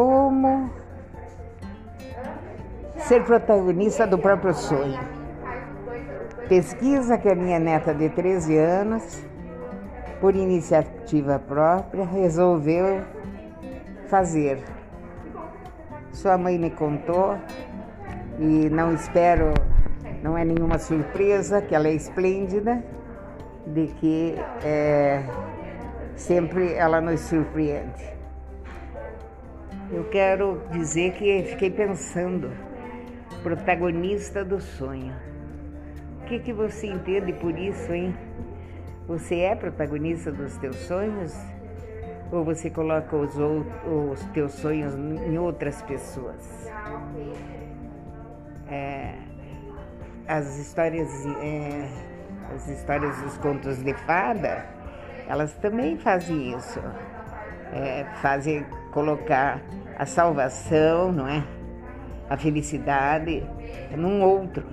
como ser protagonista do próprio sonho. Pesquisa que a minha neta de 13 anos, por iniciativa própria, resolveu fazer. Sua mãe me contou e não espero, não é nenhuma surpresa que ela é esplêndida, de que é, sempre ela nos surpreende. Eu quero dizer que fiquei pensando, protagonista do sonho. O que, que você entende por isso, hein? Você é protagonista dos teus sonhos? Ou você coloca os, os teus sonhos em outras pessoas? É, as histórias, é, as histórias dos contos de fada, elas também fazem isso. É, fazem colocar a salvação, não é? A felicidade num outro,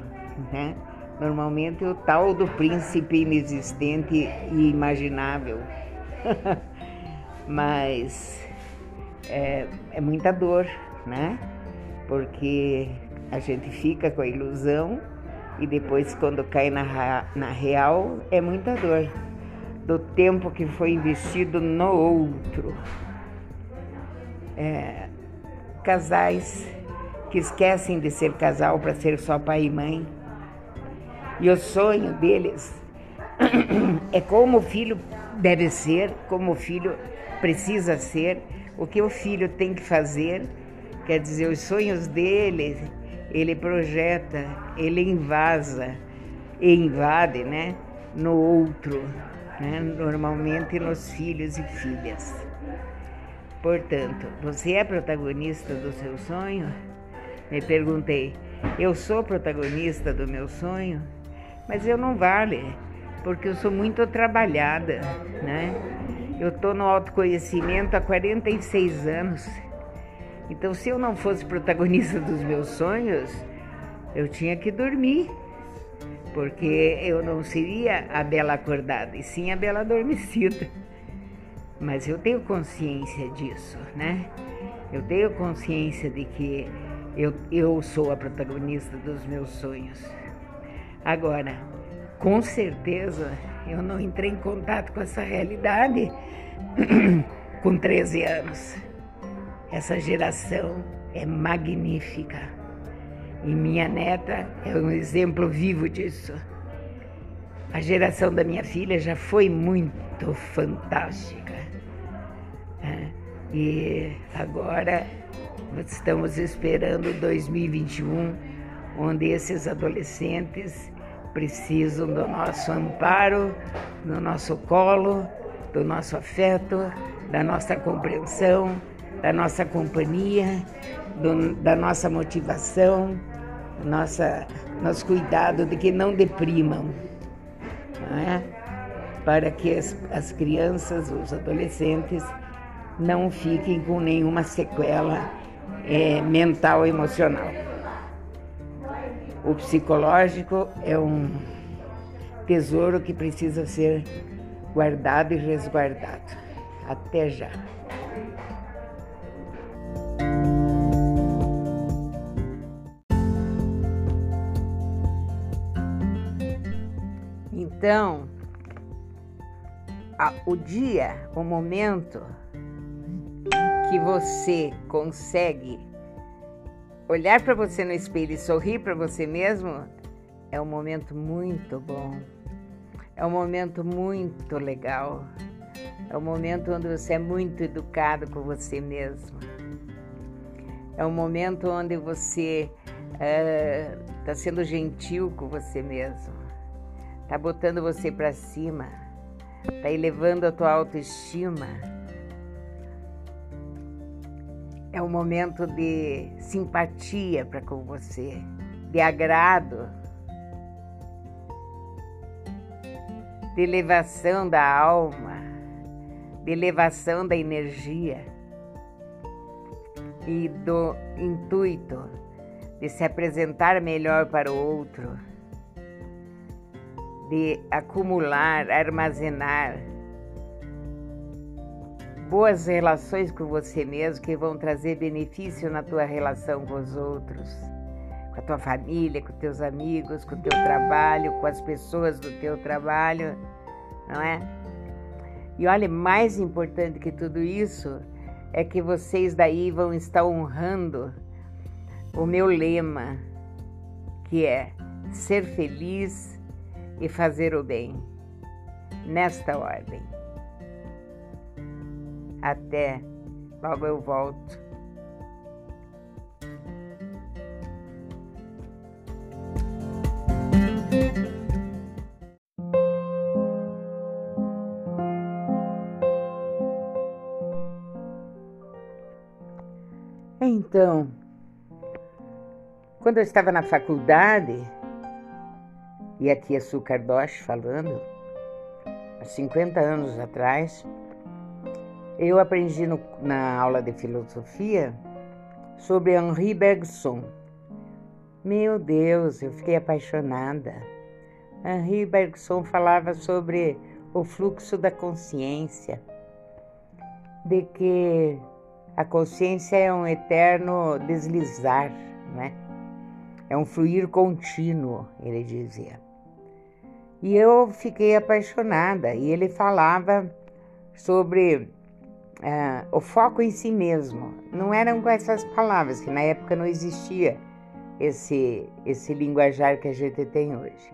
né? Normalmente o tal do príncipe inexistente e imaginável. Mas é, é muita dor, né? Porque a gente fica com a ilusão e depois, quando cai na, na real, é muita dor do tempo que foi investido no outro. É, casais que esquecem de ser casal para ser só pai e mãe. E o sonho deles é como o filho deve ser, como o filho precisa ser, o que o filho tem que fazer. Quer dizer, os sonhos dele, ele projeta, ele invasa e invade, né, no outro, né, normalmente nos filhos e filhas. Portanto, você é protagonista do seu sonho? Me perguntei. Eu sou protagonista do meu sonho, mas eu não vale, porque eu sou muito trabalhada, né? Eu estou no autoconhecimento há 46 anos. Então, se eu não fosse protagonista dos meus sonhos, eu tinha que dormir, porque eu não seria a bela acordada, e sim a bela adormecida. Mas eu tenho consciência disso, né? Eu tenho consciência de que eu, eu sou a protagonista dos meus sonhos. Agora, com certeza, eu não entrei em contato com essa realidade com 13 anos. Essa geração é magnífica e minha neta é um exemplo vivo disso. A geração da minha filha já foi muito fantástica. Né? E agora estamos esperando 2021, onde esses adolescentes precisam do nosso amparo, do nosso colo, do nosso afeto, da nossa compreensão, da nossa companhia, do, da nossa motivação, nossa, nosso cuidado de que não deprimam, não é? para que as, as crianças, os adolescentes, não fiquem com nenhuma sequela é, mental e emocional. O psicológico é um tesouro que precisa ser guardado e resguardado. Até já. Então, a, o dia, o momento que você consegue olhar para você no espelho e sorrir para você mesmo, é um momento muito bom. É um momento muito legal. É um momento onde você é muito educado com você mesmo. É um momento onde você está uh, sendo gentil com você mesmo. Está botando você para cima. Está elevando a tua autoestima é um momento de simpatia para com você, de agrado, de elevação da alma, de elevação da energia. E do intuito de se apresentar melhor para o outro, de acumular, armazenar boas relações com você mesmo que vão trazer benefício na tua relação com os outros, com a tua família, com teus amigos, com o teu trabalho, com as pessoas do teu trabalho, não é? E olha, mais importante que tudo isso é que vocês daí vão estar honrando o meu lema, que é ser feliz e fazer o bem, nesta ordem. Até logo eu volto. Então, quando eu estava na faculdade, e aqui é Su Cardoche falando, há 50 anos atrás, eu aprendi no, na aula de filosofia sobre Henri Bergson. Meu Deus, eu fiquei apaixonada. Henri Bergson falava sobre o fluxo da consciência, de que a consciência é um eterno deslizar, né? É um fluir contínuo, ele dizia. E eu fiquei apaixonada. E ele falava sobre uh, o foco em si mesmo. Não eram com essas palavras, que na época não existia esse, esse linguajar que a gente tem hoje.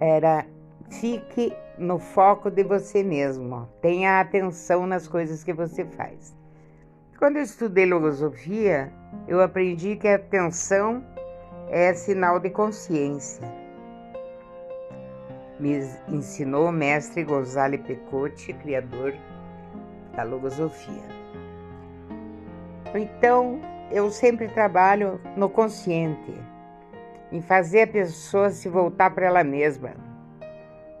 Era fique no foco de você mesmo, tenha atenção nas coisas que você faz. Quando eu estudei filosofia, eu aprendi que a atenção é sinal de consciência. Me ensinou o mestre Gonzalo Pecotti, criador da logosofia. Então, eu sempre trabalho no consciente, em fazer a pessoa se voltar para ela mesma.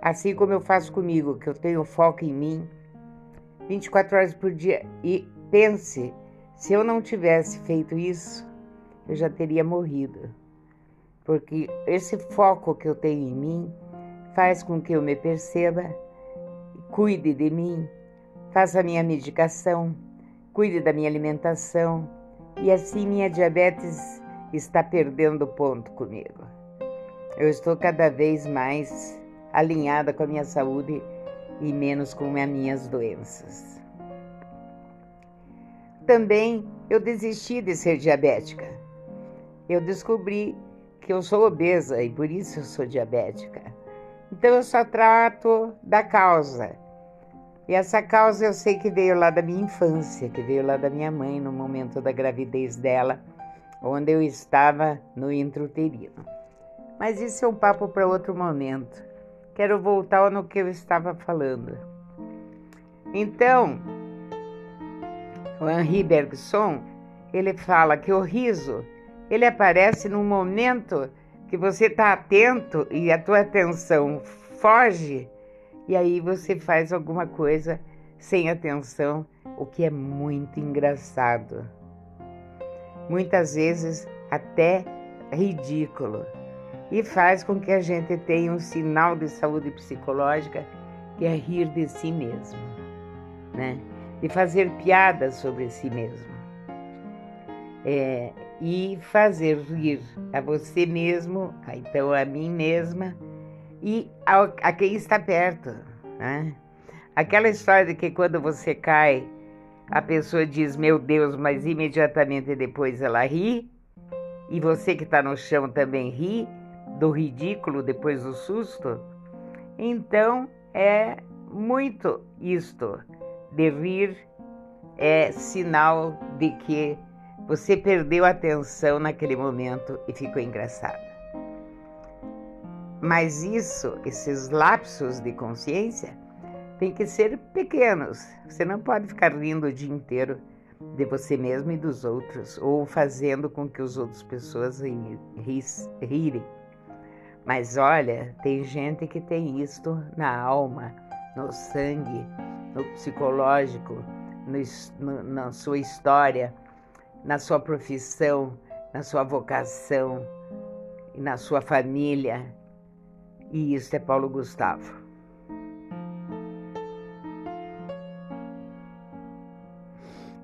Assim como eu faço comigo, que eu tenho foco em mim 24 horas por dia. E pense, se eu não tivesse feito isso, eu já teria morrido. Porque esse foco que eu tenho em mim faz com que eu me perceba, cuide de mim, faça minha medicação, cuide da minha alimentação e assim minha diabetes está perdendo ponto comigo. Eu estou cada vez mais alinhada com a minha saúde e menos com as minhas doenças. Também eu desisti de ser diabética. Eu descobri que eu sou obesa e por isso eu sou diabética. Então eu só trato da causa e essa causa eu sei que veio lá da minha infância, que veio lá da minha mãe no momento da gravidez dela, onde eu estava no intrauterino. Mas isso é um papo para outro momento. Quero voltar no que eu estava falando. Então, o Henri Bergson, ele fala que o riso, ele aparece no momento que você está atento e a tua atenção foge e aí você faz alguma coisa sem atenção, o que é muito engraçado. Muitas vezes até ridículo. E faz com que a gente tenha um sinal de saúde psicológica que é rir de si mesmo, né? E fazer piadas sobre si mesmo. É, e fazer rir a você mesmo, então a mim mesma, e a, quem está perto. Né? Aquela história de que quando você cai, a pessoa diz meu Deus, mas imediatamente depois ela ri, e você que está no chão também ri do ridículo depois do susto. Então é muito isto de rir é sinal de que você perdeu a atenção naquele momento e ficou engraçado. Mas isso, esses lapsos de consciência, tem que ser pequenos. Você não pode ficar rindo o dia inteiro de você mesmo e dos outros, ou fazendo com que as outras pessoas rirem. Mas olha, tem gente que tem isto na alma, no sangue, no psicológico, no, no, na sua história, na sua profissão, na sua vocação na sua família e isso é Paulo Gustavo.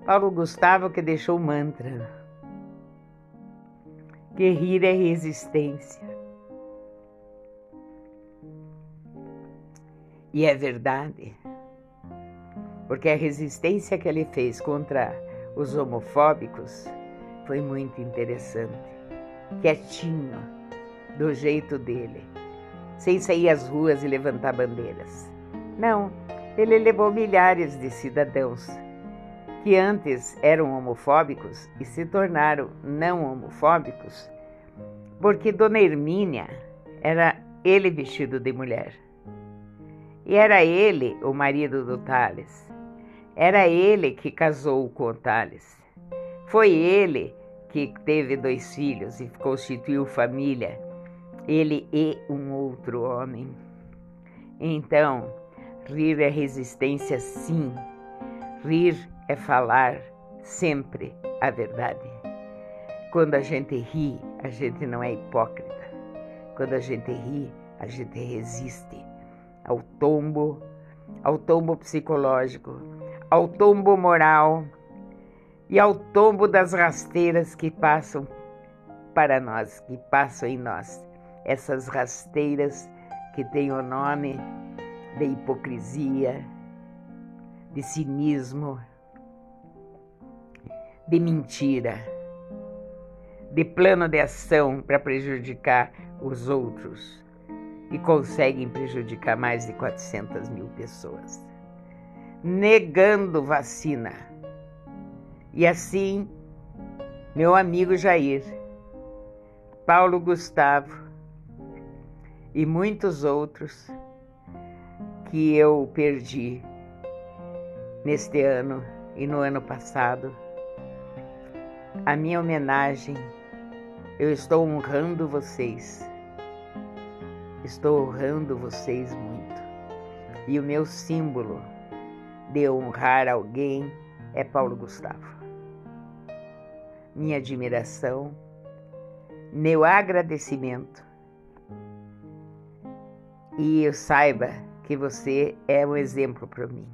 Paulo Gustavo que deixou o mantra. Que rir é resistência. E é verdade. Porque a resistência que ele fez contra os homofóbicos foi muito interessante. Quietinho, do jeito dele, sem sair às ruas e levantar bandeiras. Não, ele levou milhares de cidadãos que antes eram homofóbicos e se tornaram não homofóbicos, porque Dona Hermínia era ele vestido de mulher. E era ele o marido do Tales. Era ele que casou com o Tales. Foi ele que teve dois filhos e constituiu família, ele e um outro homem. Então, rir é resistência, sim. Rir é falar sempre a verdade. Quando a gente ri, a gente não é hipócrita. Quando a gente ri, a gente resiste ao tombo, ao tombo psicológico, ao tombo moral e ao tombo das rasteiras que passam para nós, que passam em nós. Essas rasteiras que têm o nome de hipocrisia, de cinismo, de mentira, de plano de ação para prejudicar os outros e conseguem prejudicar mais de 400 mil pessoas, negando vacina. E assim, meu amigo Jair, Paulo Gustavo e muitos outros que eu perdi neste ano e no ano passado a minha homenagem, eu estou honrando vocês. Estou honrando vocês muito. E o meu símbolo de honrar alguém é Paulo Gustavo. Minha admiração, meu agradecimento. E eu saiba que você é um exemplo para mim.